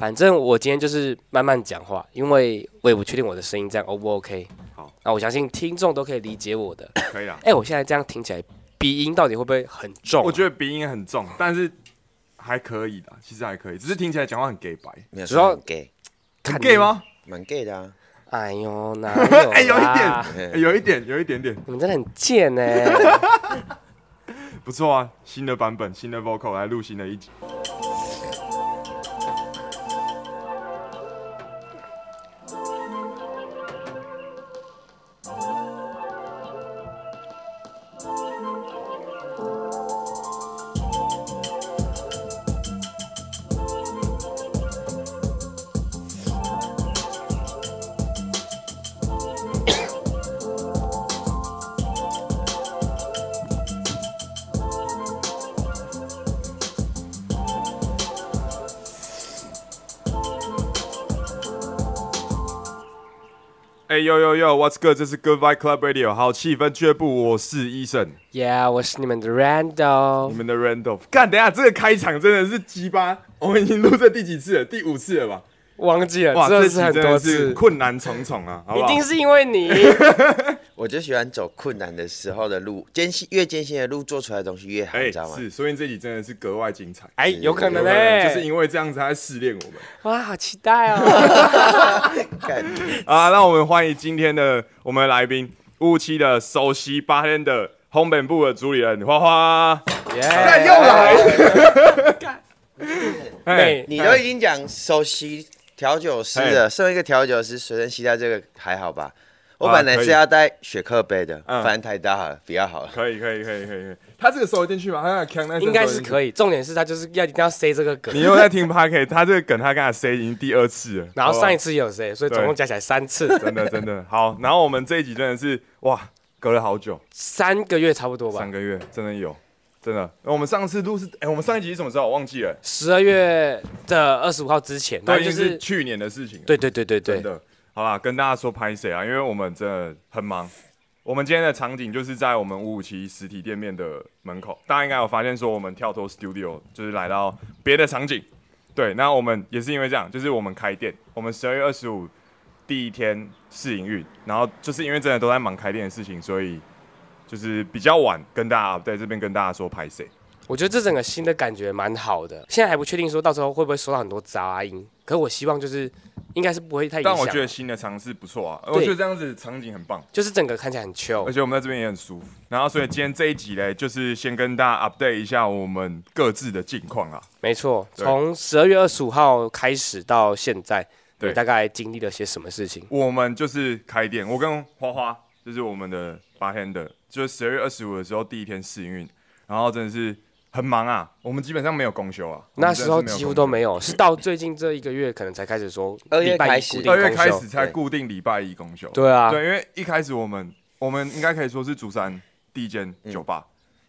反正我今天就是慢慢讲话，因为我也不确定我的声音这样 O 不 OK。好，那我相信听众都可以理解我的。可以啦。哎、我现在这样听起来鼻音到底会不会很重啊、我觉得鼻音很重，但是还可以的，其实还可以，只是听起来讲话很 gay 白，没有主要 gay，很看 gay 吗？蛮 gay 的啊。哎呦，哪有？哎，有一点，有一点，有一点点，你们真的很贱呢、不错啊。新的版本，新的 vocal 来录新的一集。，What's good？这是 Good Vibe Club Radio，好气氛俱乐部，我是医生，Yeah，我是你们的 Randall 你。们的 Randolph。干，等下这个开场真的是鸡巴，我们已经录这第几次了？第五次了吧？忘记了，哇，真的是很多真的是次，困难重重啊，好好？一定是因为你。我就喜欢走困难的时候的路，艰辛越艰辛的路做出来的东西越好，哎、你知道吗？是，所以这集真的是格外精彩。哎，有可能呢、能就是因为这样子，他在试炼我们哇，好期待哦！看啊！那我们欢迎今天的我们的来宾，五五七的首席八天的烘本部的主理人花花。耶干又来，哎妹，你都已经讲首席调酒师了，身为一个调酒师，随身携带这个还好吧？我本来是要带雪克杯的，嗯反正太大了，比较好了。可以可以可以可以，他这个收得进去吗？他那个腔那应该是。可以，重点是他就是要一定要塞这个梗你，又在听 p a r k 他这个梗他刚才 say 已经第二次了，然后上一次也有塞，所以总共加起来三次，真的真的好，然后我们这一集真的是哇，隔了好久，三个月差不多吧三。个月，真的有，真的。我们上次录是，哎、我们上一集是什么时候？我忘记了，十二月的二十五号之前，对就是经是去年的事情。对对对对对，真的。好啦，跟大家说拍谁啊？因为我们真的很忙。我们今天的场景就是在我们五五七实体店面的门口，大家应该有发现说我们跳脱 studio 就是来到别的场景。对，那我们也是因为这样，就是我们开店，我们十二月二十五第一天试营运，然后就是因为真的都在忙开店的事情，所以就是比较晚跟大家在这边跟大家说拍谁。我觉得这整个新的感觉蛮好的。现在还不确定说到时候会不会收到很多杂音，可是我希望就是应该是不会太影响。但我觉得新的尝试不错啊，我觉得这样子场景很棒。就是整个看起来很 chill 而。且我们在这边也很舒服。然后，所以今天这一集嘞，就是先跟大家 update 一下我们各自的近况啊。没错，对从十二月二十五号开始到现在，对你大概经历了些什么事情？我们就是开店，我跟花花就是我们的 bartender，就是十二月二十五的时候第一天试营运，然后真的是很忙啊，我们基本上没有公休啊，那时候几乎都没有有，是到最近这一个月可能才开始说二月开始。二月开始才固定礼拜一公休。对啊，对，因为一开始我们我们应该可以说是竹山第一间酒吧，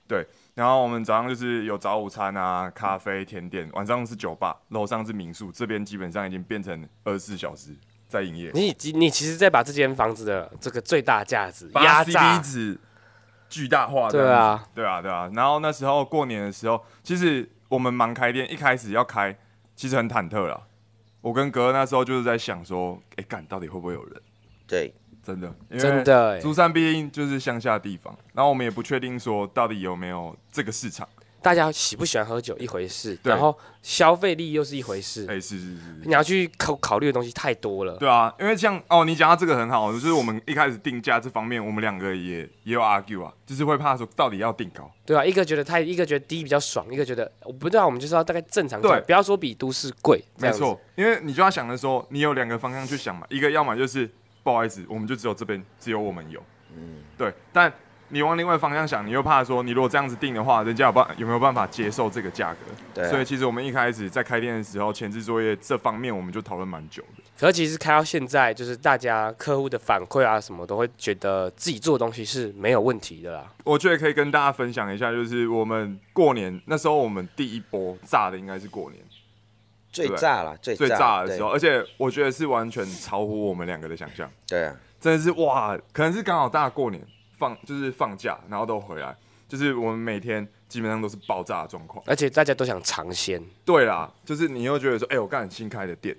对。然后我们早上就是有早午餐啊、咖啡、甜点，晚上是酒吧，楼上是民宿，这边基本上已经变成二十四小时在营业，你你其实在把这间房子的这个最大价值把压榨，值巨大化的。对啊，对啊，对啊。然后那时候过年的时候，其实我们忙开店，一开始要开，其实很忐忑啦。我跟哥那时候就是在想说，哎，干到底会不会有人？对，真的，因为真的欸竹山毕竟就是乡下地方，然后我们也不确定说到底有没有这个市场。大家喜不喜欢喝酒一回事，然后消费力又是一回事，哎、是是是是，你要去考考虑的东西太多了。对啊，因为像哦，你讲到这个很好，就是我们一开始定价这方面，我们两个也也有 argue 啊，就是会怕说到底要定高。对啊，一个觉得太，一个觉得低比较爽，一个觉得我不知道，我们就是要大概正常价，对。不要说比都市贵。没错，，因为你就要想的说，你有两个方向去想嘛，一个要么就是不好意思，我们就只有这边只有我们有，嗯，对，但你往另外方向想，你又怕说，你如果这样子定的话，人家有办有没有办法接受这个价格？对啊所以其实我们一开始在开店的时候，前置作业这方面我们就讨论蛮久的。可是其实开到现在，就是大家客户的反馈啊，什么都会觉得自己做的东西是没有问题的啦。我觉得可以跟大家分享一下，就是我们过年那时候，我们第一波炸的应该是过年最炸了，最最炸的时候，而且我觉得是完全超乎我们两个的想象。对啊，真的是哇，可能是刚好大家过年放就是放假，然后都回来，就是我们每天基本上都是爆炸的状况。而且大家都想尝鲜，对啦，就是你又觉得说，哎、我干新开的店，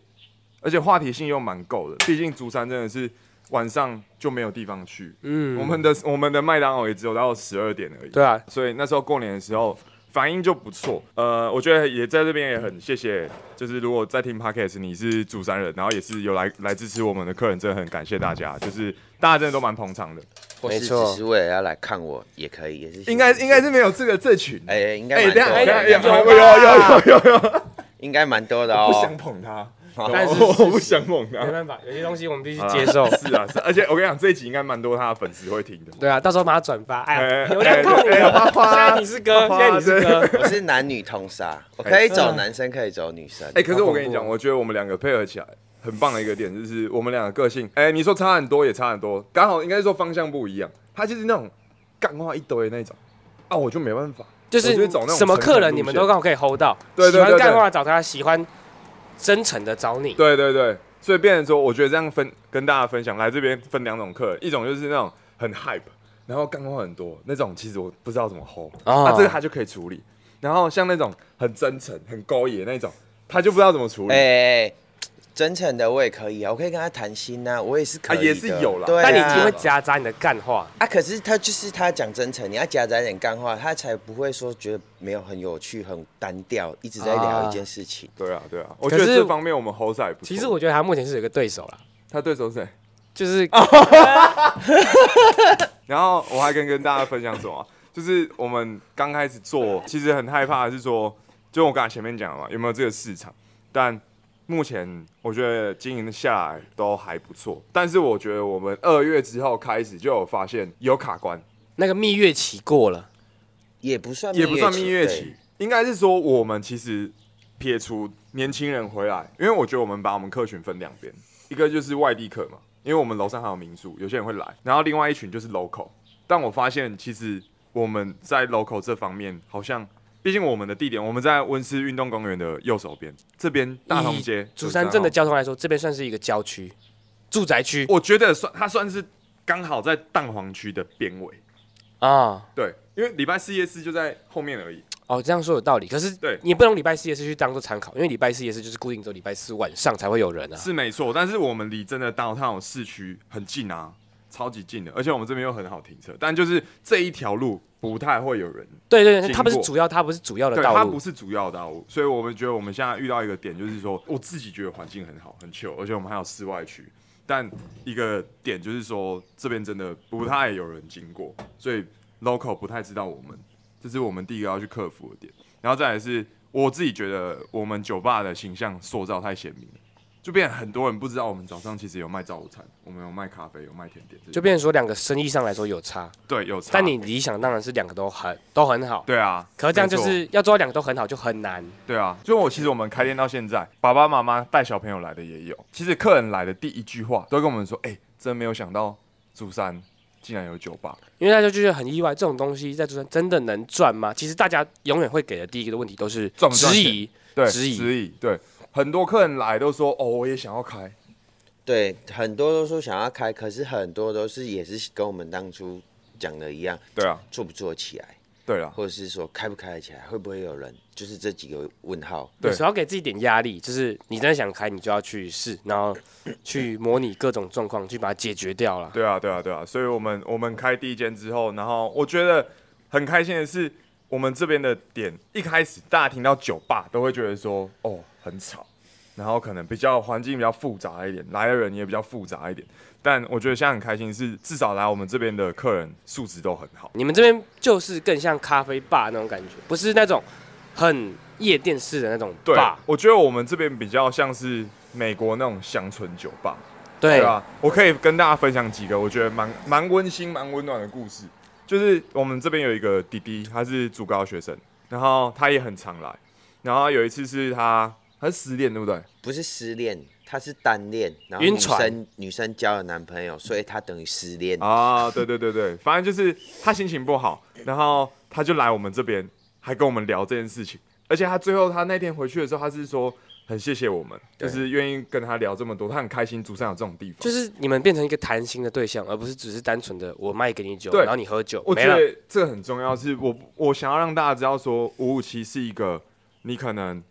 而且话题性又蛮够的。毕竟竹山真的是晚上就没有地方去，嗯，我们的我们的麦当劳也只有到十二点而已。对啊，所以那时候过年的时候反应就不错。呃，我觉得也在这边也很谢谢，就是如果在听 podcast 你是主山人，然后也是有来来支持我们的客人，真的很感谢大家，就是大家真的都蛮捧场的。没错只是为了要来看我也可以，也是应该应该是没有这个这群。哎、应该哎，等下，等有有有吧有有有有，应该蛮多的哦不想哦。捧他，但是我不想捧他。没办法，有些东西我们必须接受。是啊，是啊，而且我跟你讲，这一集应该蛮多他的粉丝会听的。对啊，到时候把它转发。哎流量靠你花了，花现在你是哥，花现在你是哥。我是男女通杀，我可以走男生，可以走女生。哎、可是我跟你讲，我觉得我们两个配合起来很棒的一个点，就是我们两个个性，哎、你说差很多也差很多，刚好应该是说方向不一样。他就是那种干话一堆的那种，啊，我就没办法，就是我就走那种什么客人你们都刚好可以 hold 到，对对对对喜欢干话找他，喜欢真诚的找你。对对对，所以变成说，我觉得这样分跟大家分享，来这边分两种客人，一种就是那种很 hype，然后干货很多那种，其实我不知道怎么 hold，哦啊，这个他就可以处理。然后像那种很真诚、很勾引那种，他就不知道怎么处理。哎、真诚的我也可以啊，我可以跟他谈心呐、我也是可以的、啊也是有啦对啊，但你一定会夹杂你的干话，啊，可是他就是他讲真诚，你要夹杂一点干话，他才不会说觉得没有很有趣、很单调，一直在聊一件事情。对啊，对啊，我觉得这方面我们赛不。其实我觉得他目前是有一个对手啦，他对手是谁？就是然后我还跟跟大家分享什么啊？就是我们刚开始做，其实很害怕的是说，就我刚才前面讲的嘛，有没有这个市场？但目前我觉得经营下来都还不错。但是我觉得我们二月之后开始就有发现有卡关，那个蜜月期过了，也不算也不算蜜月期，应该是说我们其实撇除年轻人回来，因为我觉得我们把我们客群分两边，一个就是外地客嘛，因为我们楼上还有民宿，有些人会来，然后另外一群就是 local。但我发现其实我们在 local 这方面好像。毕竟我们的地点，我们在温斯运动公园的右手边，这边大同街、竹山镇的交通来说，这边算是一个郊区，住宅区我觉得算它算是刚好在蛋黄区的边尾。啊。对，因为礼拜四夜市就在后面而已。哦，这样说有道理，可是对你不能礼拜四夜市去当做参考，因为礼拜四夜市就是固定只有礼拜四晚上才会有人啊。是没错，但是我们离真的大套市区很近啊，超级近的，而且我们这边又很好停车，但就是这一条路不太会有人，对对它不是主要，它不是主要的对，道路。它不。是主要的道路，所以我们觉得我们现在遇到一个点，就是说我自己觉得环境很好，很 chill，而且我们还有室外区，但一个点就是说这边真的不太有人经过，所以 local 不太知道我们，这是我们第一个要去克服的点，然后再来是我自己觉得我们酒吧的形象塑造太鲜明了。就变很多人不知道我们早上其实有卖早午餐，我们有卖咖啡，有卖甜点，就变成说两个生意上来说有差，对有差。但你理想当然是两个都很都很好，对啊，可是这样就是要做到两个都很好就很难。对啊，就我其实我们开店到现在，爸爸妈妈带小朋友来的也有。其实客人来的第一句话都会跟我们说：“哎、真没有想到竹山竟然有酒吧。因为大家就觉得很意外，这种东西在珠山真的能赚吗？其实大家永远会给的第一个问题都是质疑，”对，质疑质疑，对，很多客人来都说：“哦，我也想要开。对，很多都说想要开，可是很多都是也是跟我们当初讲的一样，”对啊，做不做起来，对啊，或者是说开不开得起来，会不会有人，就是这几个问号。对有时候要给自己点压力，就是你真的想开，你就要去试，然后 去模拟各种状况，去把它解决掉了。对啊，对啊，对啊。所以我们我们开第一间之后，然后我觉得很开心的是，我们这边的点一开始大家听到酒吧都会觉得说：“哦，很吵。”然后可能比较环境比较复杂一点，来的人也比较复杂一点。但我觉得现在很开心是，至少来我们这边的客人素质都很好。你们这边就是更像咖啡吧那种感觉，不是那种很夜店式的那种对吧。，我觉得我们这边比较像是美国那种乡村酒吧。对对啊，我可以跟大家分享几个我觉得蛮蛮温馨、蛮温暖的故事。就是我们这边有一个弟弟，他是主高学生，然后他也很常来。然后有一次是他他是失恋，对不对？不是失恋，他是单恋，然后女晕船生女生交了男朋友，所以他等于失恋。啊，对对对对，反正就是他心情不好，然后他就来我们这边，还跟我们聊这件事情。而且他最后他那天回去的时候，他是说很谢谢我们，就对是愿意跟他聊这么多，他很开心竹山有这种地方。就是你们变成一个谈心的对象，而不是只是单纯的我卖给你酒，对然后你喝酒我觉了。得这个很重要，是我我想要让大家知道说，五五七是一个你可能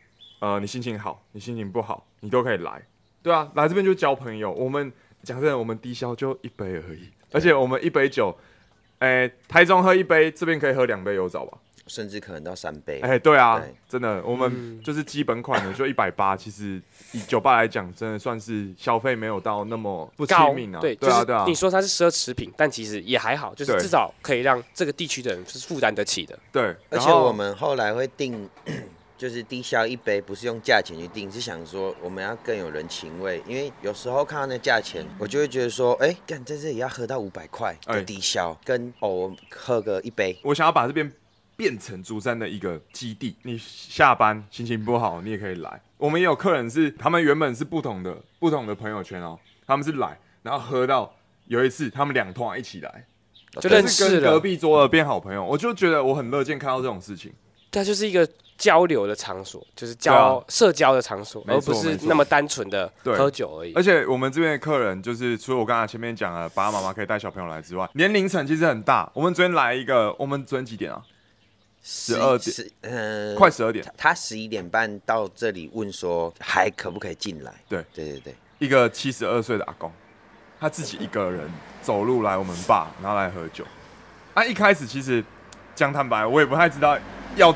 呃你心情好，你心情不好，你都可以来，对啊，来这边就交朋友。我们讲真的，我们低消就一杯而已，而且我们一杯酒，哎、台中喝一杯，这边可以喝两杯有找吧？甚至可能到三杯。哎、对啊，对真的，我们就是基本款的就一百八，其实以酒吧来讲，真的算是消费没有到那么不高亲民啊。对，对啊，就是对啊你，说它是奢侈品，但其实也还好，就是至少可以让这个地区的人是负担得起的。对。而且我们后来会定，就是低消一杯，不是用价钱去定，是想说我们要更有人情味。因为有时候看到那价钱，我就会觉得说，哎、干在这里要喝到五百块哎的低消，跟哦我喝个一杯，我想要把这边变成竹山的一个基地。你下班心情不好，你也可以来。我们也有客人是，他们原本是不同的不同的朋友圈哦，他们是来，然后喝到有一次他们两团一起来，就认识了是跟隔壁桌的变好朋友，我就觉得我很乐见看到这种事情。它就是一个交流的场所，就是交、啊社交的场所，而不是那么单纯的对喝酒而已而。且我们这边的客人，就是除了我刚才前面讲了，爸爸妈妈可以带小朋友来之外，年龄层其实很大。我们昨天来一个，我们昨天几点啊十二点十，呃，快十二点。他十一点半到这里问说还可不可以进来？对对对对，一个七十二岁的阿公，他自己一个人走路来我们爸，然后来喝酒。啊，一开始其实讲坦白，我也不太知道要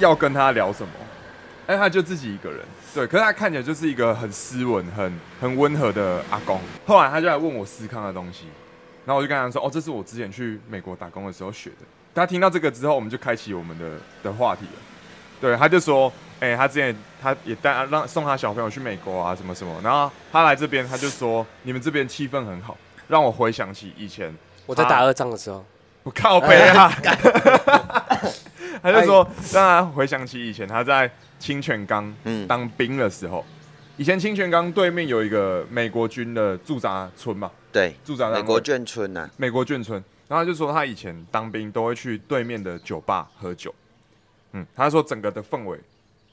要跟他聊什么。哎，他就自己一个人，对，可是他看起来就是一个很斯文、很很温和的阿公。后来他就来问我思康的东西，然后我就跟他说：“哦，这是我之前去美国打工的时候学的。”他听到这个之后，我们就开启我们的的话题了。对，他就说，哎、他之前他也带让送他小朋友去美国啊，什么什么，然后他来这边，他就说你们这边气氛很好，让我回想起以前我在打二仗的时候，我靠背啊，他就说让他回想起以前他在清泉岗嗯。当兵的时候，以前清泉岗对面有一个美国军的驻扎村嘛，对，驻扎美国眷村呐、美国眷村，然后他就说他以前当兵都会去对面的酒吧喝酒，嗯，他说整个的氛围，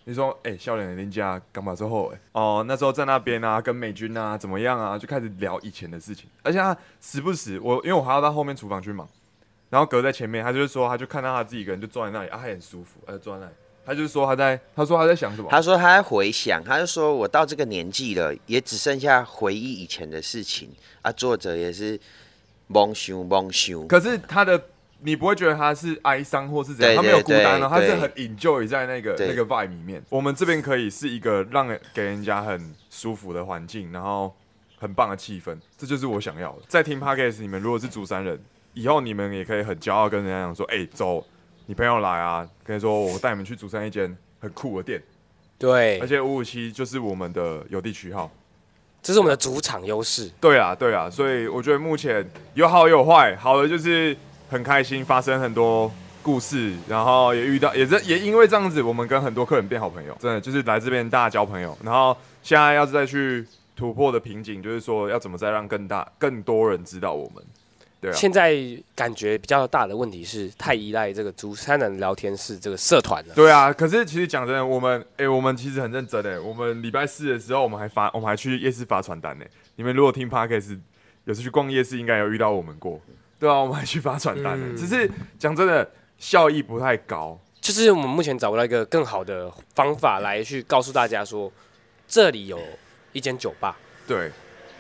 你说哎，笑脸人家干嘛之后哎，哦，那时候在那边啊，跟美军啊怎么样啊，就开始聊以前的事情，而且他时不时我因为我还要到后面厨房去忙，然后隔在前面，他就是说他就看到他自己一个人就坐在那里啊，他很舒服，他就坐在那里，他就是说他在他说他在想什么，他说他在回想，他就说我到这个年纪了，也只剩下回忆以前的事情啊。作者也是蒙羞蒙羞，可是他的你不会觉得他是哀伤或是怎样，对他没有孤单哦，他是很 enjoy 在那个那个 vibe 里面。我们这边可以是一个让人给人家很舒服的环境，然后很棒的气氛，这就是我想要的。在听 podcast，你们如果是竹山人，以后你们也可以很骄傲跟人家讲说，哎、走，你朋友来啊，跟你说我带你们去竹山一间很酷的店，对而，且五五七就是我们的有地区号。这是我们的主场优势。对啊，对啊，所以我觉得目前有好有坏，好的就是很开心，发生很多故事，然后也遇到，也是也因为这样子，我们跟很多客人变好朋友，真的就是来这边大家交朋友，然后现在要再去突破的瓶颈，就是说要怎么再让更大更多人知道我们，对啊，现在感觉比较大的问题是太依赖这个竹山人聊天室这个社团了。对啊，可是其实讲真的，我们哎、我们其实很认真哎，我们礼拜四的时候，我们还发，我们还去夜市发传单呢。你们如果听 podcast 有次去逛夜市，应该有遇到我们过，对啊，我们还去发传单呢。嗯只是讲真的，效益不太高。就是我们目前找不到一个更好的方法来去告诉大家说，这里有一间酒吧。对，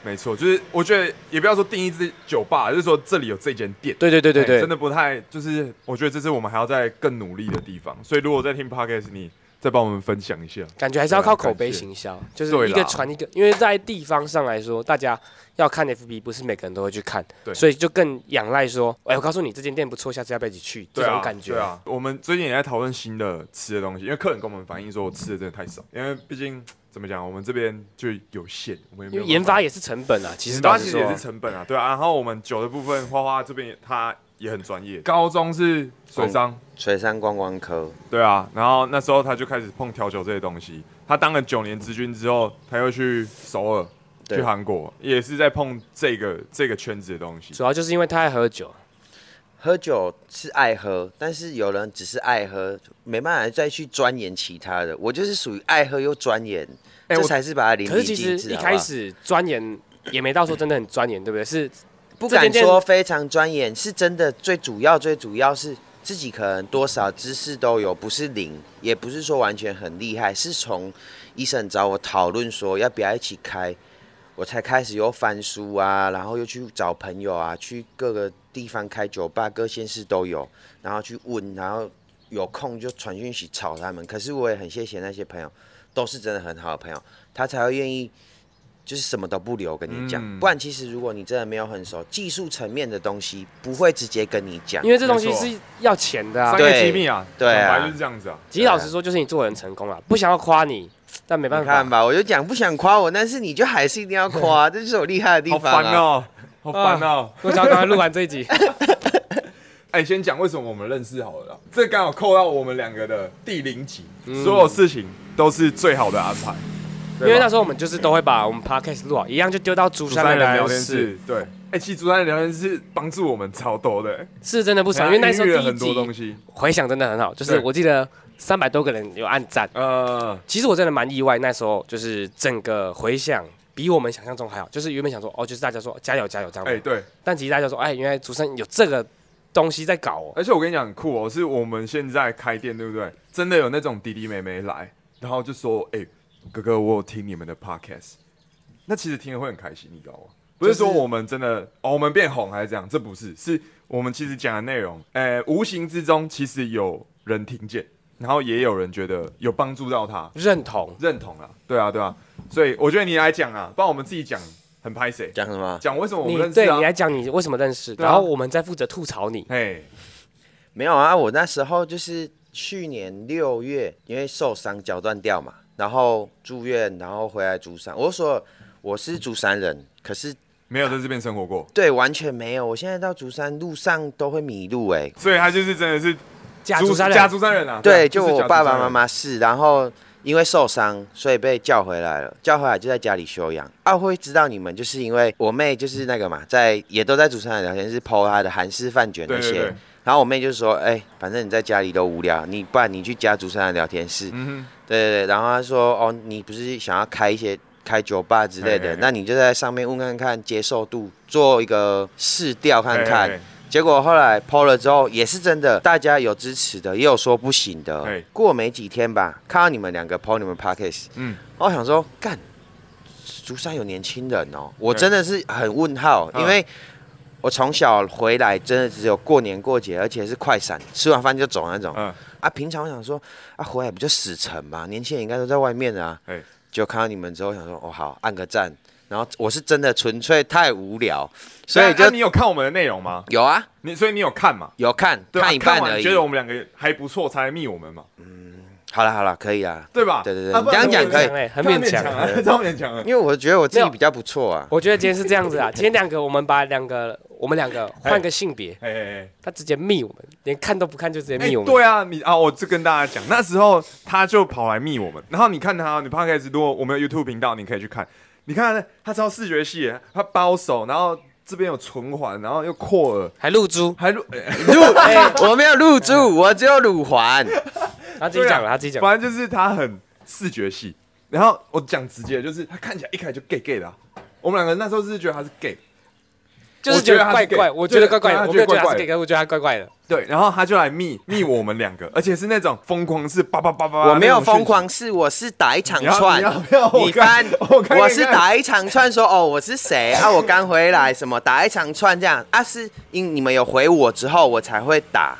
没错，就是我觉得也不要说定义这酒吧，就是说这里有这间店。对对对对真的不太，就是我觉得这是我们还要再更努力的地方。所以如果在听 podcast，你再帮我们分享一下。感觉还是要靠口碑行销，就是一个传一个，因为在地方上来说，大家要看 FB，不是每个人都会去看，对所以就更仰赖说，哎，我告诉你这间店不错，下次要不要一起去？这种感觉。对啊，我们最近也在讨论新的吃的东西，因为客人跟我们反映说，我吃的真的太少，因为毕竟怎么讲，我们这边就有限，我们也没因有研发也是成本啊，其实研老实说发其实也是，成本啊，对啊。然后我们酒的部分，花花这边也他也很专业，高中是水商，水商观光科，对啊。然后那时候他就开始碰调酒这些东西，他当了九年之军之后，他又去首尔。对去韩国也是在碰这个这个圈子的东西，主要就是因为他爱喝酒，喝酒是爱喝，但是有人只是爱喝，没办法再去钻研其他的。我就是属于爱喝又钻研，这才是把它淋漓可是其。实一开始钻研也没到说真的很钻研，对不对？是不敢说非常专业，是真的。最主要最主要是自己可能多少知识都有，不是零，也不是说完全很厉害。是从医生找我讨论说要不要一起开，我才开始又翻书啊，然后又去找朋友啊，去各个地方开酒吧，各县市都有，然后去问，然后有空就传讯息吵他们。可是我也很谢谢那些朋友，都是真的很好的朋友，他才会愿意。就是什么都不留跟你讲，嗯不然其实如果你真的没有很熟，技术层面的东西不会直接跟你讲因。为这东西是要钱的啊商。对业机密啊，对啊就是这样子啊。其实老实说，就是你做人成功了，不想要夸你，但没办法。你看吧，我就讲不想夸我，但是你就还是一定要夸，这就是我厉害的地好方啊。烦哦，好烦哦。我想要赶快录完这一集。哎，先讲为什么我们认识好了啦，这刚好扣到我们两个的第零集，嗯所有事情都是最好的安排。因为那时候我们就是都会把我们 podcast 录好，一样就丢到竹竹山的聊天室，室，对，哎，其实竹山的聊天室帮助我们超多的，哎是真的不少。因为那时候很多东集西，回响真的很好，就是我记得三百多个人有按赞。呃，其实我真的蛮意外，那时候就是整个回响比我们想象中还好。就是原本想说哦，就是大家说加油加油这样，哎，对，但其实大家说哎，原来竹山有这个东西在搞哦。而且我跟你讲很酷哦，是我们现在开店，对不对？真的有那种弟弟妹妹来，然后就说：“哎、哥哥，我有听你们的 podcast。”那其实听了会很开心，你知道吗？不是说我们真的哦，我们变红还是这样，这不是，是我们其实讲的内容，呃，无形之中其实有人听见，然后也有人觉得有帮助到他，认同，认同了，对啊，对啊，所以我觉得你来讲啊，不然我们自己讲很拍谁，讲什么？讲为什么我们你认识啊对你？来讲你为什么认识，啊然后我们在负责吐槽你。哎，没有啊，我那时候就是去年六月，因为受伤脚断掉嘛，然后住院，然后回来竹山。我说我是竹山人，可是没有在这边生活过，对完全没有。我现在到竹山路上都会迷路哎、所以他就是真的是家竹山人家竹山人啊，对，啊就我爸爸妈妈是，然后因为受伤，所以被叫回来了。叫回来就在家里休养。啊，会知道你们，就是因为我妹就是那个嘛，在也都在主持人聊天室 PO 她的韩式饭卷那些。然后我妹就说：“哎、反正你在家里都无聊，你不然你去加竹山的聊天室。嗯对对对，然后她说：“哦，你不是想要开一些开酒吧之类的，嘿嘿嘿。那你就在上面问看看接受度，做一个试调，看看。结果后来 PO 了之后，也是真的，大家有支持的，也有说不行的。过没几天吧，看到你们两个 PO 你们 Podcast，嗯，我想说，干，竹山有年轻人哦，我真的是很问号，嗯。因为我从小回来真的只有过年过节，而且是快闪，吃完饭就走那种。嗯，啊，平常我想说，啊，回来不就死沉嘛，年轻人应该都在外面啊哎。就看到你们之后，想说，哦，好，按个赞。然后我是真的纯粹太无聊，所以就你有看我们的内容吗？有啊，你所以你有看嘛？有看？看一半而已觉。得我们两个还不错，才来密我们嘛，嗯好了好了，可以啊。对吧？对对对啊你这样讲可以哎很勉强啊，超勉强啊。因为我觉得我自己比较不错啊。我觉得今天是这样子啊，今天两个我们把两个我们两个换个性别，哎哎他直接密我们，连看都不看就直接哎，密我们。对啊，你啊，我就跟大家讲，那时候他就跑来密我们，然后你看他，你 podcast 如果我们有 YouTube 频道，你可以去看，你看他超视觉系，他包手，然后这边有唇环，然后又扩耳，还露珠，还露，哎，我没有露珠，我只有乳环。他自己讲了，他自己讲。反正就是他很视觉系。然后我讲直接，就是他看起来一开始就 gay gay 的啊、我们两个那时候是觉得他是 gay，就是觉得怪怪，我觉得怪怪的，我没有觉得怪怪是 gay，我觉得他怪怪的。对，然后他就来密密我们两个，而且是那种疯狂是叭叭叭叭，我没有疯狂，是我是打一场串。你要不要，我看翻，我看我是打一场串说哦我是谁？啊，我刚回来什么？打一场串这样。啊，是因你们有回我之后我才会打，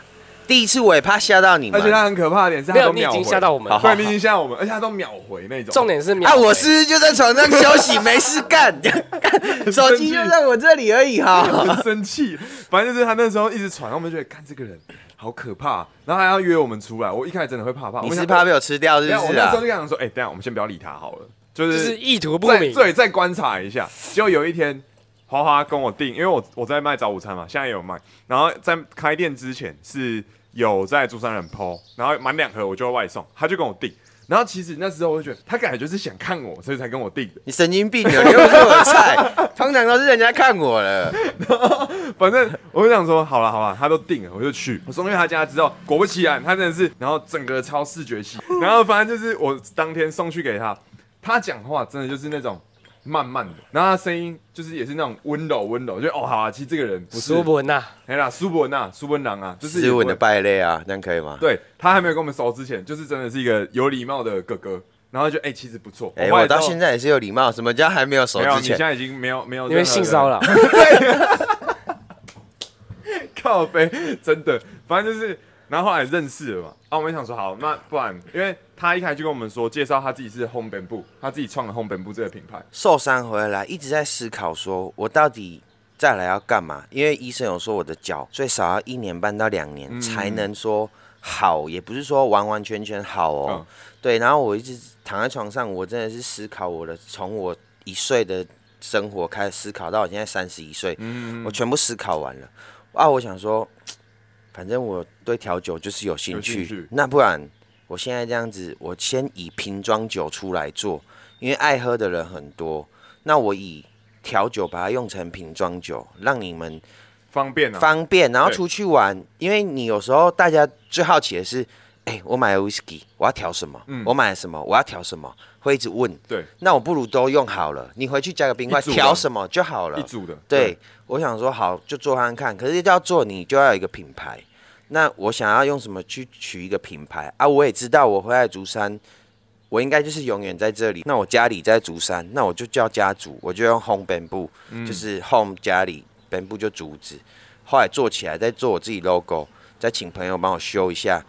第一次我也怕吓到你们而且他很可怕的点是，没有，你已经吓到我们。对，你已经吓到我们，而且他都秒回那种。重点是秒啊，回我是就在床上休息没事干，手机就在我这里而已哈。很生气，反正就是他那时候一直传，我们就觉得看这个人好可怕，然后还要约我们出来，我一开始真的会怕怕，你我想是怕被我吃掉是不是啊我那时候？就跟他说，哎、等下我们先不要理他好了，就就是是意图不明。再对再观察一下。结果有一天，花花跟我订，因为我我在卖早午餐嘛，现在也有卖。然后在开店之前是有在珠山人抛，然后满两盒我就会外送，他就跟我订。然后其实那时候我就觉得他感觉就是想看我，所以才跟我订的。你神经病啊，你又不是我的菜，通常都是人家看我了。然 后反正我就想说，好了好了，他都订了，我就去。我送去他家之后，果不其然，他真的是，然后整个超视觉系，然后反正就是我当天送去给他，他讲话真的就是那种慢慢的，然后他声音就是也是那种温柔温柔，就哦好啊，其实这个人不是苏，文呐，哎啦，苏文呐，苏文郎啊，就是也不会斯文的败类啊，这样可以吗？对他还没有跟我们熟之前，就是真的是一个有礼貌的哥哥，然后就哎、其实不错。哎、我到现在也是有礼貌。什么叫还没有熟没有，之前？你现在已经没有没有因为性骚扰，靠背，真的，反正就是，然后后来认识了嘛，啊，我们想说好，那不然，因为他一开始就跟我们说，介绍他自己是 Home Bamboo，他自己创了 Home Bamboo 这个品牌，受伤回来一直在思考，说我到底再来要干嘛？因为医生有说我的脚最少要一年半到两年、嗯才能说好，也不是说完完全全好哦。嗯对，然后我一直躺在床上，我真的是思考我的，从我一岁的生活开始思考到我现在三十一岁，嗯，我全部思考完了。啊，我想说，反正我对调酒就是有兴趣，兴趣。那不然我现在这样子，我先以瓶装酒出来做，因为爱喝的人很多，那我以调酒把它用成瓶装酒，让你们方便啊，方便，然后出去玩，因为你有时候大家最好奇的是，哎、我买了 whisky，我要调什么？嗯我买了什么？我要调什么？会一直问。对，那我不如都用好了，你回去加个冰块，调什么就好了一。组的，对，我想说好就做看看，可是要做你就要有一个品牌。那我想要用什么去取一个品牌啊？我也知道我回来竹山，我应该就是永远在这里。那我家里在竹山，那我就叫家族，我就用 home bamboo，、就是 home 家里 bamboo 就竹子。后来做起来，再做我自己 logo，再请朋友帮我修一下。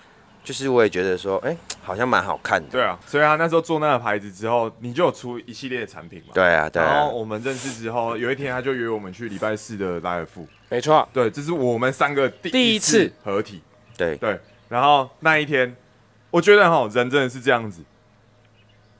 就是我也觉得说，哎、好像蛮好看的。对啊，所以他那时候做那个牌子之后，你就有出一系列的产品嘛，对啊，对啊。然后，我们认识之后，有一天他就约我们去礼拜四的莱尔富，没错，对，这是我们三个第第一次次合体，对，对，然后那一天，我觉得哈，人真的是这样子，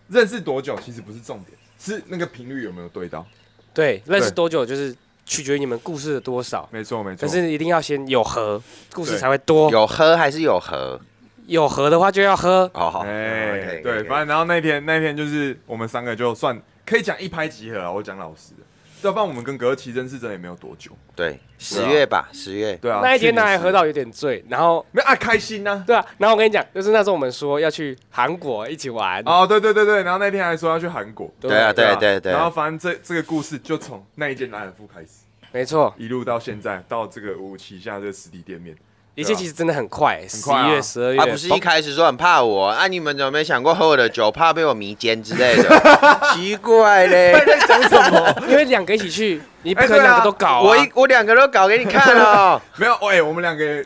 认识多久其实不是重点，是那个频率有没有对到。对，认识多久就是取决于你们故事的多少，没错没错，但是一定要先有合，故事才会多。有喝还是有喝？有合的话就要喝，好好，哎，对，反正然后那天那天就是我们三个就算可以讲一拍即合啊，我讲老实的，要不然我们跟格奇认识真的也没有多久，对，十月吧，十月。对啊，那一天他还喝到有点醉，然后没有啊开心呢、对啊，然后我跟你讲，就是那时候我们说要去韩国一起玩，哦，对对对对，然后那天还说要去韩国，对对啊，对啊对对。然后反正这这个故事就从那一间莱尔富开始，没错，一路到现在到这个五五旗下这个实体店面，一切其实真的很快，十一月、十二月，他不是一开始说很怕我，啊，你们怎么没想过喝我的酒怕被我迷奸之类的？奇怪嘞，讲什么？因为两个一起去，你不可能两个都搞啊。我一我两个都搞给你看哦。没有，哎、我们两个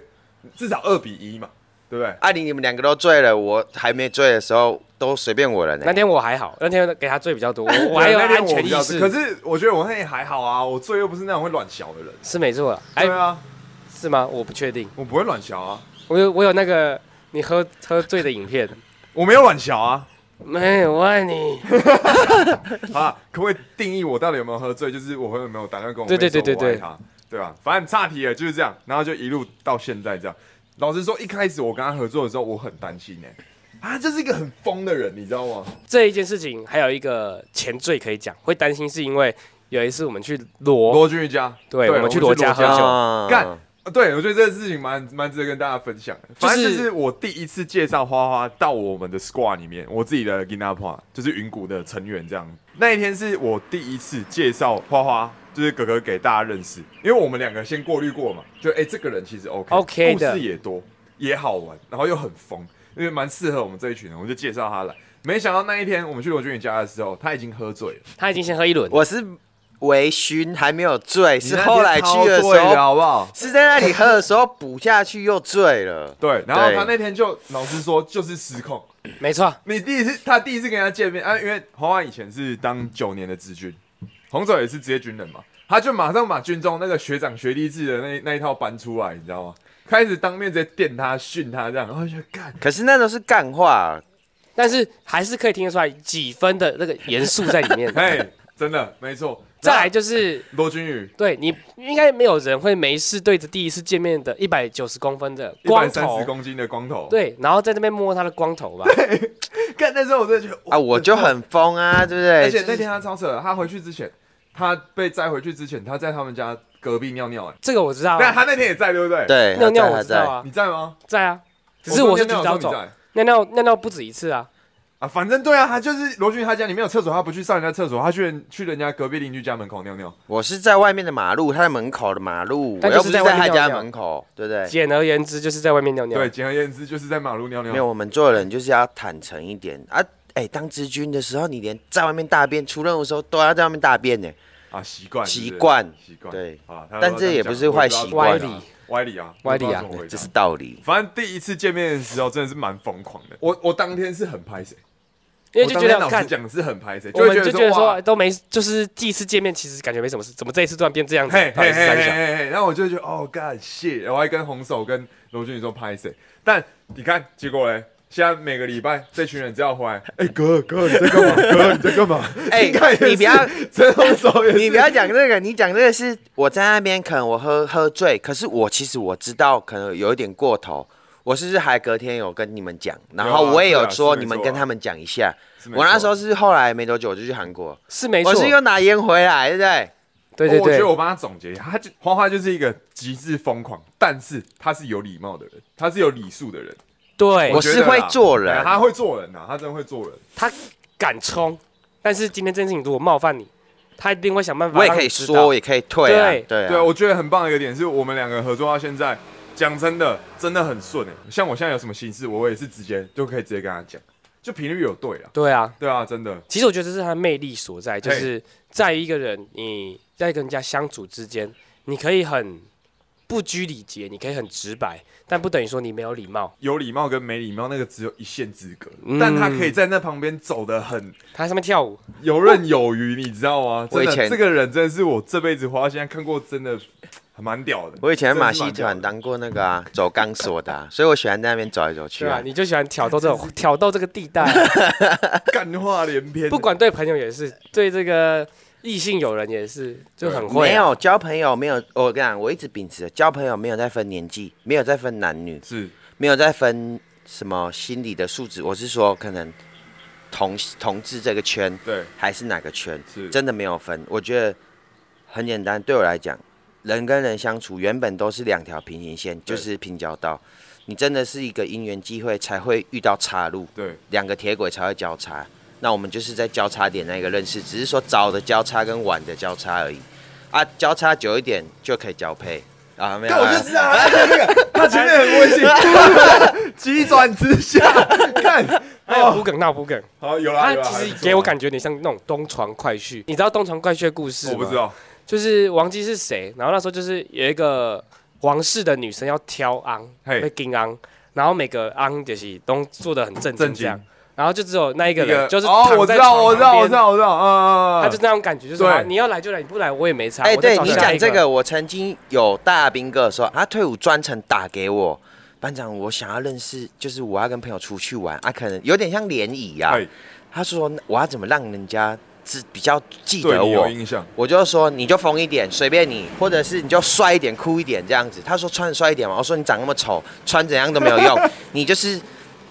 至少二比一嘛，对不对？啊，你你们两个都醉了，我还没醉的时候都随便我了呢那。天我还好，那天给他醉比较多，我我还有对那天安全意识，可是我觉得我那天还好啊，我醉又不是那种会乱小的人。是没错啊。哎对，啊，是吗？我不确定，我不会乱小啊，我有我有那个你喝喝醉的影片，我没有乱小啊。没有我爱你。好啦，可不可以定义我到底有没有喝醉？就是我有没有打算跟我对妹说对对对对我爱她，对吧？反正差题了，就是这样，然后就一路到现在这样。老实说，一开始我跟他合作的时候，我很担心呢、啊，这是一个很疯的人，你知道吗？这一件事情还有一个前缀可以讲，会担心是因为有一次我们去罗，罗君瑜家，对我们去罗家喝酒啊干呃对，我觉得这个事情蛮蛮值得跟大家分享的。反正就就是是我第一次介绍花花到我们的 squad 里面，我自己的 Gina p a 就是云谷的成员这样。那一天是我第一次介绍花花，就是哥哥给大家认识，因为我们两个先过滤过嘛，就哎、这个人其实 OK OK 故事也多，也好玩，然后又很疯，因为蛮适合我们这一群人，我就介绍他来。没想到那一天我们去罗俊宇家的时候，他已经喝醉了，他已经先喝一轮，我是微醺，还没有醉，是后来去的时候，好不好？是在那里喝的时候补下去又醉了。对，然后他那天就老实说就是失控。没错，你第一次，他第一次跟他见面啊，因为黄华以前是当九年的职军，红手也是职业军人嘛，他就马上把军中那个学长学弟制的那那一套搬出来，你知道吗？开始当面直接电他、训他这样，然后就觉得干，可是那都是干话，但是还是可以听得出来几分的那个严肃在里面。嘿，真的没错。再来就是罗君宇，对你应该没有人会没事对着第一次见面的一百九十公分的一百光头三十，公斤的光头，，对，然后在那边摸他的光头吧。看那时候我真的觉得啊，我就很疯啊，对不对？而且那天他超扯，他回去之前，他被载回去之前，他在他们家隔壁尿尿，哎，这个我知道啊，但他那天也在，对不对？，对尿尿我知道啊你，在吗？在啊，只是我是提早在尿尿尿尿不止一次啊。啊，反正对啊，他就是罗俊，他家里面有厕所，他不去上人家厕所，他去人去人家隔壁邻居家门口尿尿。我是在外面的马路，他在门口的马路，我又不是但就是在他家面尿尿门口，对不对？简而言之，就是在外面尿尿。对，简而言之就是在马路尿尿。没有，我们做人就是要坦诚一点啊。哎，当知军的时候，你连在外面大便出任务的时候都要在外面大便呢。啊，习惯是不是习惯习惯对啊，他但这也不是坏习惯歪理，歪理啊，歪理啊我不知道怎么回答这是道理。反正第一次见面的时候真的是蛮疯狂的。我我当天是很拍谁，因为就觉得老师，讲是很拍谁，我们就会觉得说都没，就是第一次见面，其实感觉没什么事，怎么这一次突然变这样子？嘿嘿嘿嘿然后我就觉得哦，God shit，我还跟红手跟罗俊宇说拍谁，但你看结果嘞，现在每个礼拜这群人只要回来，哎哥哥你在干嘛？哥你在干嘛？哎你不要陈红手，你不要讲这个，你讲这个是我在那边，可能我喝喝醉，可是我其实我知道可能有一点过头。我是不是还隔天有跟你们讲，然后我也有说你们跟他们讲一下。我那时候是后来没多久我就去韩国，是没错。我，是又拿烟回来，对不对？对对对，我觉得我帮他总结一下，他就花花就是一个极致疯狂，但是他是有礼貌的人，他是有礼数的人。对。我是会做人。哎他会做人呐，他真的会做人。他敢冲，但是今天这件事情如果冒犯你，他一定会想办法我也可以说，也可以退啊，对。对，我觉得很棒的一个点是我们两个合作到现在，讲真的，真的很顺哎。像我现在有什么心事，我也是直接就可以直接跟他讲，就频率有对了。对啊，对啊，真的，其实我觉得这是他的魅力所在，就是在一个人你在跟人家相处之间，你可以很不拘礼节，你可以很直白，但不等于说你没有礼貌。有礼貌跟没礼貌那个只有一线之隔，嗯但他可以在那旁边走的很他在上面跳舞，游刃有余，你知道吗？真的，我以前这个人真的是我这辈子活到现在看过，真的还蛮屌的。我以前马戏团当过那个啊，走钢索的啊、所以我喜欢在那边走来走去对啊，啊。你就喜欢挑逗这种 挑逗这个地带，干话连篇，不管对朋友也是，对这个异性友人也是，就很会、啊。没有交朋友，没有我跟你讲，我一直秉持的交朋友没有在分年纪，没有在分男女，是没有在分什么心理的素质。我是说，可能同同志这个圈对，还是哪个圈，是真的没有分。我觉得很简单，对我来讲，人跟人相处原本都是两条平行线，就是平交道。你真的是一个因缘机会才会遇到岔路，对，两个铁轨才会交叉。那我们就是在交叉点那个认识，只是说早的交叉跟晚的交叉而已。啊，交叉久一点就可以交配啊，没有我就知道他那个，他前面很温馨，急转直下，看，还有铺梗闹铺梗，好有啦有啦，他其实给我感觉有点像那种东床快婿。你知道东床快婿的故事吗？我不知，道，就是王姬是谁，然后那时候就是有一个皇室的女生要挑昂，嘿被金昂，然后每个昂就是都做的很正经这样，然后就只有那一个人就是哦，我知道，我知道，我知道，我知道，嗯，他就那种感觉，就是你要来就来，你不来我也没差。哎、对你讲这个，我曾经有大兵哥说，他退伍专程打给我，班长，我想要认识，就是我要跟朋友出去玩，啊，可能有点像联谊啊。哎，他说我要怎么让人家只比较记得我？印象，我就说你就疯一点，随便你，或者是你就帅一点、酷一点这样子。他说穿的帅一点嘛，我说你长那么丑，穿怎样都没有用，你就是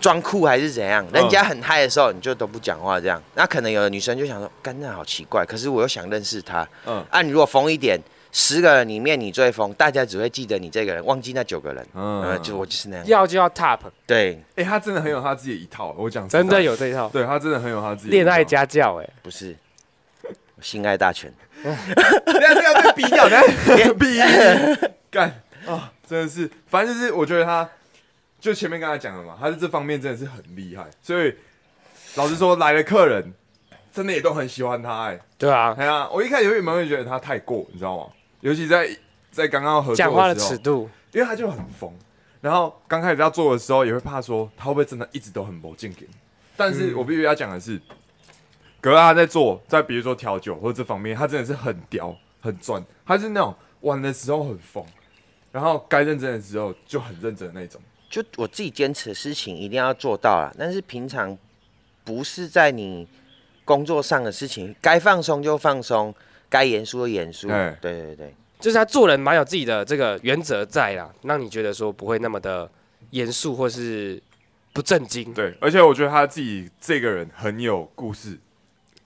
装酷还是怎样？人家很嗨的时候你就都不讲话这样。那可能有的女生就想说，干那好奇怪，可是我又想认识他。嗯啊，你如果疯一点，十个人里面你最疯，大家只会记得你这个人，忘记那九个人。嗯呃，就我就是那样。要就要 top，对，哎，他真的很有他自己的一套，我讲真的，有这一套对他真的很有他自己恋爱，家教哎，不是，我性爱大全。等下这要被逼掉，等下 逼干啊，真的是，反正就是我觉得他，就前面刚才讲的嘛，他在这方面真的是很厉害，所以老实说，来的客人真的也都很喜欢他，哎，对啊，哎呀，我一开始原本会觉得他太过，你知道吗？尤其在在刚刚合作讲话的时候尺度，因为他就很疯，然后刚开始要做的时候也会怕说他会不会真的一直都很不敬给你，但是我必须要讲的是，格拉他在做，在比如说调酒或者这方面，他真的是很屌很赚，他是那种玩的时候很疯，然后该认真的时候就很认真的那种。就我自己坚持的事情一定要做到啦，但是平常不是在你工作上的事情，该放松就放松，该严肃就严肃。哎对对对，就是他做人蛮有自己的这个原则在啦，让你觉得说不会那么的严肃或是不正经。对，而且我觉得他自己这个人很有故事，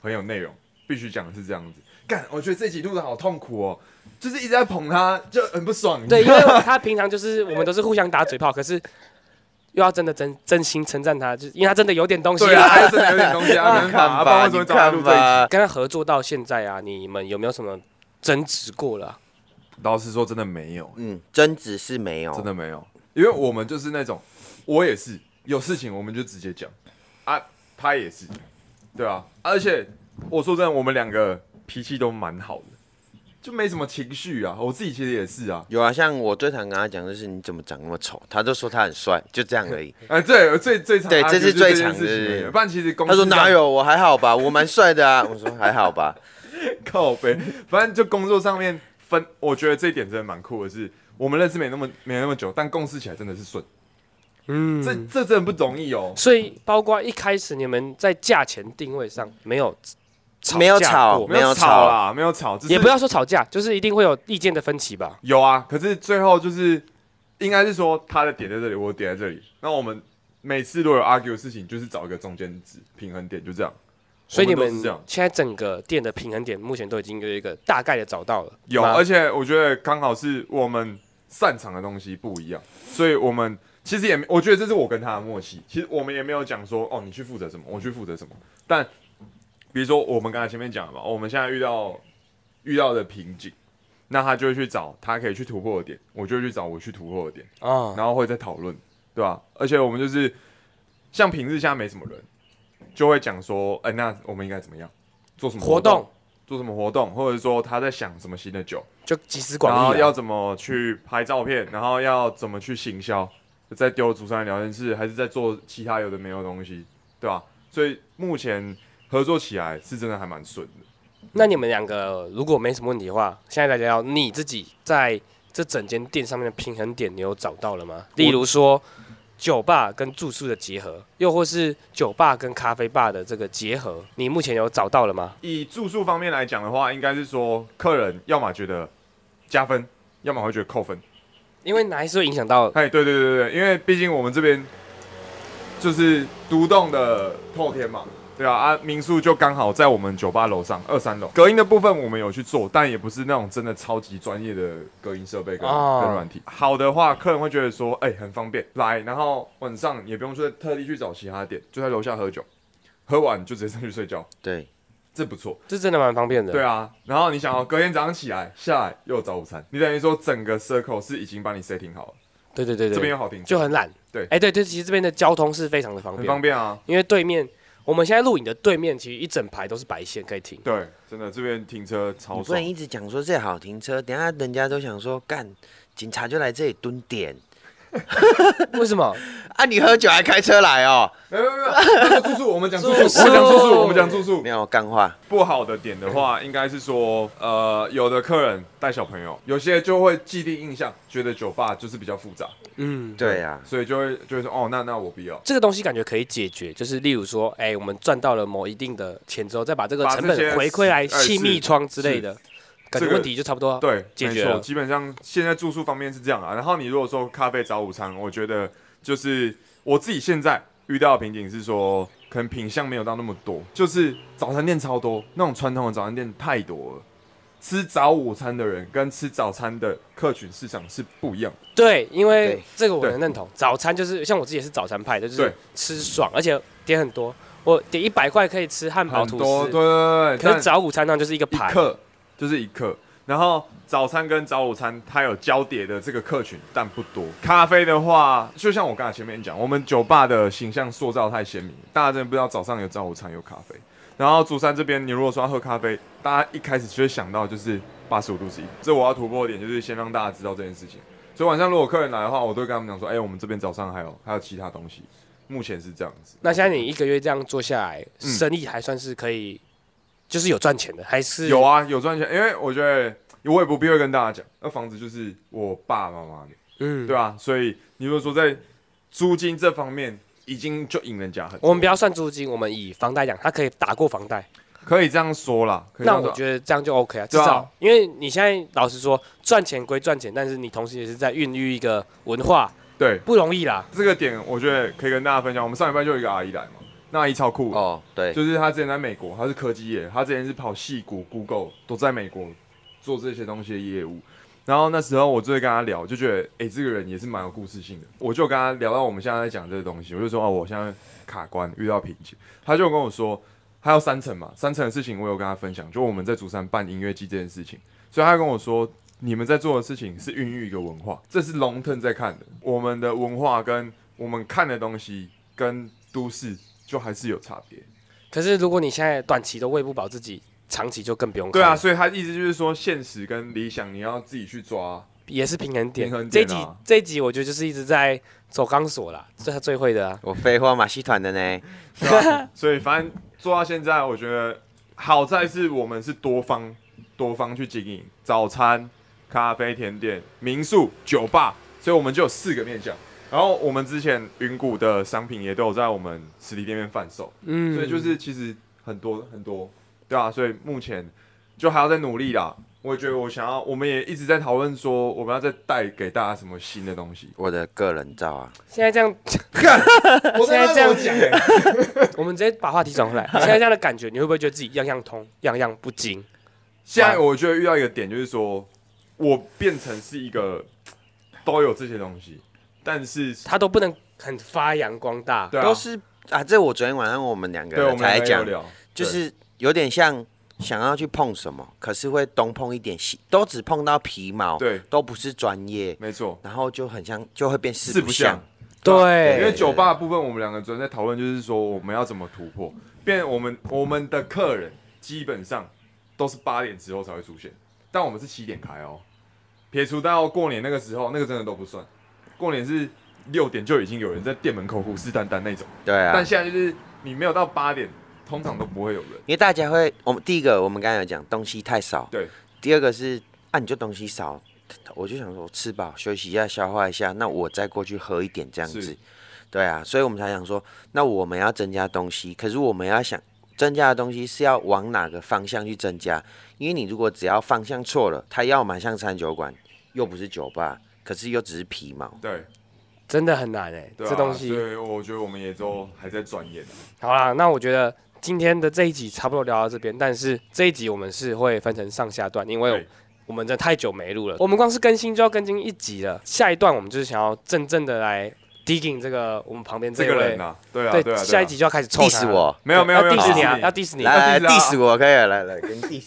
很有内容，必须讲的是这样子。干，我觉得这集录的好痛苦哦，就是一直在捧他，就很不爽。对，因为他平常就是我们都是互相打嘴炮，可是又要真的真真心称赞他，就是因为他真的有点东西对啊，真的有点东西啊，没办法你找他录这一集？看吧，跟他合作到现在啊，你们有没有什么争执过了啊？老实说，真的没有，嗯，争执是没有，真的没有，因为我们就是那种，我也是有事情我们就直接讲啊，他也是，对啊，而且我说真的，我们两个脾气都蛮好的，就没什么情绪啊。我自己其实也是啊，有啊，像我最常跟他讲就是你怎么长那么丑，他就说他很帅，就这样而已。哎，对，最最常对这是最常的事情不然其实公司他说哪有，我还好吧，我蛮帅的啊。我说还好吧，靠背，反正就工作上面分，我觉得这一点真的蛮酷的是，我们认识没那么没那么久，但共事起来真的是顺，嗯，这这真的不容易哦。所以包括一开始你们在价钱定位上没有吵没有吵过没有吵没有吵啦，没有吵，也不要说吵架，就是一定会有意见的分歧吧。有啊，可是最后就是应该是说他的点在这里，我的点在这里。那我们每次如果有 argue 的事情，就是找一个中间值平衡点，就这样。所以你们现在整个店的平衡点目前都已经有一个大概的找到了。有，而且我觉得刚好是我们擅长的东西不一样，所以我们其实也没，我觉得这是我跟他的默契。其实我们也没有讲说哦，你去负责什么，我去负责什么。但比如说我们刚才前面讲了嘛，我们现在遇到遇到的瓶颈，那他就会去找他可以去突破的点，我就会去找我去突破的点。啊，然后会再讨论，对吧？而且我们就是像平日现在没什么人，就会讲说，哎、那我们应该怎么样，做什么活动动，做什么活动，或者说他在想什么新的酒，就集思然广益啊。后要怎么去拍照片，然后要怎么去行销，在丢主山聊天室，还是在做其他有的没有的东西，对吧？所以目前合作起来是真的还蛮顺的。那你们两个如果没什么问题的话，现在来聊聊你自己在这整间店上面的平衡点，你有找到了吗？例如说酒吧跟住宿的结合，又或是酒吧跟咖啡吧的这个结合，你目前有找到了吗？以住宿方面来讲的话，应该是说客人要么觉得加分，要么会觉得扣分。因为哪一次会影响到哎，对对对对，因为毕竟我们这边就是独栋的透天嘛，对啊啊，民宿就刚好在我们酒吧楼上二三楼，隔音的部分我们有去做，但也不是那种真的超级专业的隔音设备跟、哦。跟软体。好的话，客人会觉得说，哎、很方便。来，然后晚上也不用说特地去找其他店，就在楼下喝酒，喝完就直接上去睡觉，对，这不错。这真的蛮方便的。对啊，然后你想要隔天早上起来下来又有早午餐，你等于说整个 circle 是已经帮你 setting 好了，对对对对，这边有好停车，就很懒。对。哎对对，其实这边的交通是非常的方很便，方便啊。因为对面我们现在录影的对面，其实一整排都是白线可以停。对，真的这边停车超爽你不能。一直讲说这好停车，等下人家都想说干，警察就来这里蹲点 为什么？啊！你喝酒还开车来哦？没有没有没有，住宿我们讲住宿，我们讲住宿，我们讲住宿没。有干话，不好的点的话，应该是说，呃，有的客人带小朋友，有些就会既定印象，觉得酒吧就是比较复杂，嗯，对啊，所以就会就会说，哦，那那我不要。这个东西感觉可以解决，就是例如说，哎、我们赚到了某一定的钱之后，再把这个成本回馈来哎气密窗之类的，感觉这个问题就差不多。对，解决了基本上现在住宿方面是这样啊。然后你如果说咖啡早午餐，我觉得就是我自己现在遇到的瓶颈是说，可能品相没有到那么多，就是早餐店超多，那种传统的早餐店太多了。吃早午餐的人跟吃早餐的客群市场是不一样的。对，因为对这个我对能认同。早餐就是像我自己也是早餐派的，就是吃爽，而且点很多。我点一百块可以吃汉堡吐很多，对司，对对对。可是早午餐呢就是一个一盘。克就是一克，然后早餐跟早午餐它有交叠的这个客群，但不多。咖啡的话，就像我刚才前面讲，我们酒吧的形象塑造太鲜明，大家真的不知道早上有早午餐有咖啡。然后竹山这边，你如果说要喝咖啡，大家一开始就会想到就是八十五度 C，这我要突破的点就是先让大家知道这件事情。所以晚上如果客人来的话，我都会跟他们讲说，哎、我们这边早上还有还有其他东西，目前是这样子。那现在你一个月这样做下来，嗯生意还算是可以，就是有赚钱的，还是有啊，有赚钱，因为我觉得我也不必会跟大家讲，那房子就是我爸爸妈妈的。嗯，对啊，所以你如果说在租金这方面已经就赢人家很多。我们不要算租金，我们以房贷讲，他可以打过房贷，可以这样说啦，可以这那我觉得这样就 OK 啊。至少，因为你现在老实说，赚钱归赚钱，但是你同时也是在孕育一个文化，对不容易啦。这个点，我觉得可以跟大家分享。我们上礼拜就有一个阿姨来嘛，那阿姨超酷，哦，对，就是他之前在美国，他是科技业，他之前是跑戏谷、Google 都在美国做这些东西的业务。然后那时候我就会跟他聊，就觉得哎、诶这个人也是蛮有故事性的。我就跟他聊到我们现在在讲这个东西，我就说哦，我现在卡关遇到瓶颈，他就跟我说，他有三层嘛，三层的事情我有跟他分享，就我们在竹山办音乐季这件事情，所以他跟我说，你们在做的事情是孕育一个文化，这是龙腾在看的，我们的文化跟我们看的东西跟都市就还是有差别。可是如果你现在短期都喂不饱自己，长期就更不用。对啊，所以他意思就是说，现实跟理想你要自己去抓。也是平衡点。平衡这一集点啊这一集我觉得就是一直在走钢索啦，这是他最会的啊。我废话马戏团的呢，所以反正做到现在，我觉得好在是我们是多方多方去经营，早餐、咖啡、甜点、民宿、酒吧，所以我们就有四个面向。然后我们之前云谷的商品也都有在我们实体店面贩售，嗯所以就是其实很多很多，对啊，所以目前就还要再努力啦。我也觉得我想要，我们也一直在讨论说，我们要再带给大家什么新的东西。我的个人照啊，现在这样，我现在这样讲、欸，我们直接把话题转回来。现在这样的感觉，你会不会觉得自己样样通，样样不精？现在我觉得遇到一个点，就是说我变成是一个都有这些东西，但是他都不能很发扬光大。对啊，都是啊，这我昨天晚上我们两个对，我们人才讲，就是有点像想要去碰什么，可是会东碰一点西，都只碰到皮毛，对，都不是专业，没错，然后就很像，就会变四四不像像。。对因为酒吧的部分，我们两个昨天在讨论，就是说我们要怎么突破，变我们我们的客人基本上都是八点之后才会出现，但我们是七点开哦。撇除到过年那个时候，那个真的都不算。过年是六点就已经有人在店门口虎视眈眈那种，对啊。但，现在就是你没有到八点，通常都不会有人。因为大家会，我们第一个我们刚才有讲东西太少，对，第二个是啊，你就东西少，我就想说吃饱休息一下，消化一下，那我再过去喝一点这样是。子，对啊，所以我们才想说，那我们要增加东西，可是我们要想增加的东西是要往哪个方向去增加？因为你如果只要方向错了，它要么像餐酒馆，又不是酒吧，可是又只是皮毛，对，真的很难哎、对啊这东西。所以我觉得我们也都还在钻研。好啦，那我觉得今天的这一集差不多聊到这边，但是这一集我们是会分成上下段，因为对我们真的太久没录了，我们光是更新就要更新一集了。下一段我们就是想要真正的来 digging 这个我们旁边这个人呐，对啊，对啊，对啊下一集就要开始臭他 diss 我，没有没有没有要 diss 你啊，要 diss 你。来来要 diss 啊 diss 我可以了，来来跟 diss。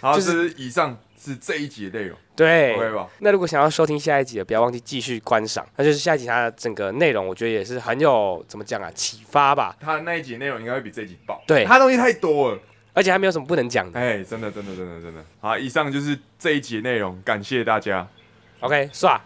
好，就就是是以上是这一集的内容对，OK 吧？那如果想要收听下一集的，不要忘记继续观赏。那就是下一集它的整个内容，我觉得也是很有怎么讲啊，启发吧。它那一集内容应该会比这一集爆，对它东西太多了，而且还没有什么不能讲的。哎，真的真的真的真的。好，以上就是这一集的内容，感谢大家。OK，刷。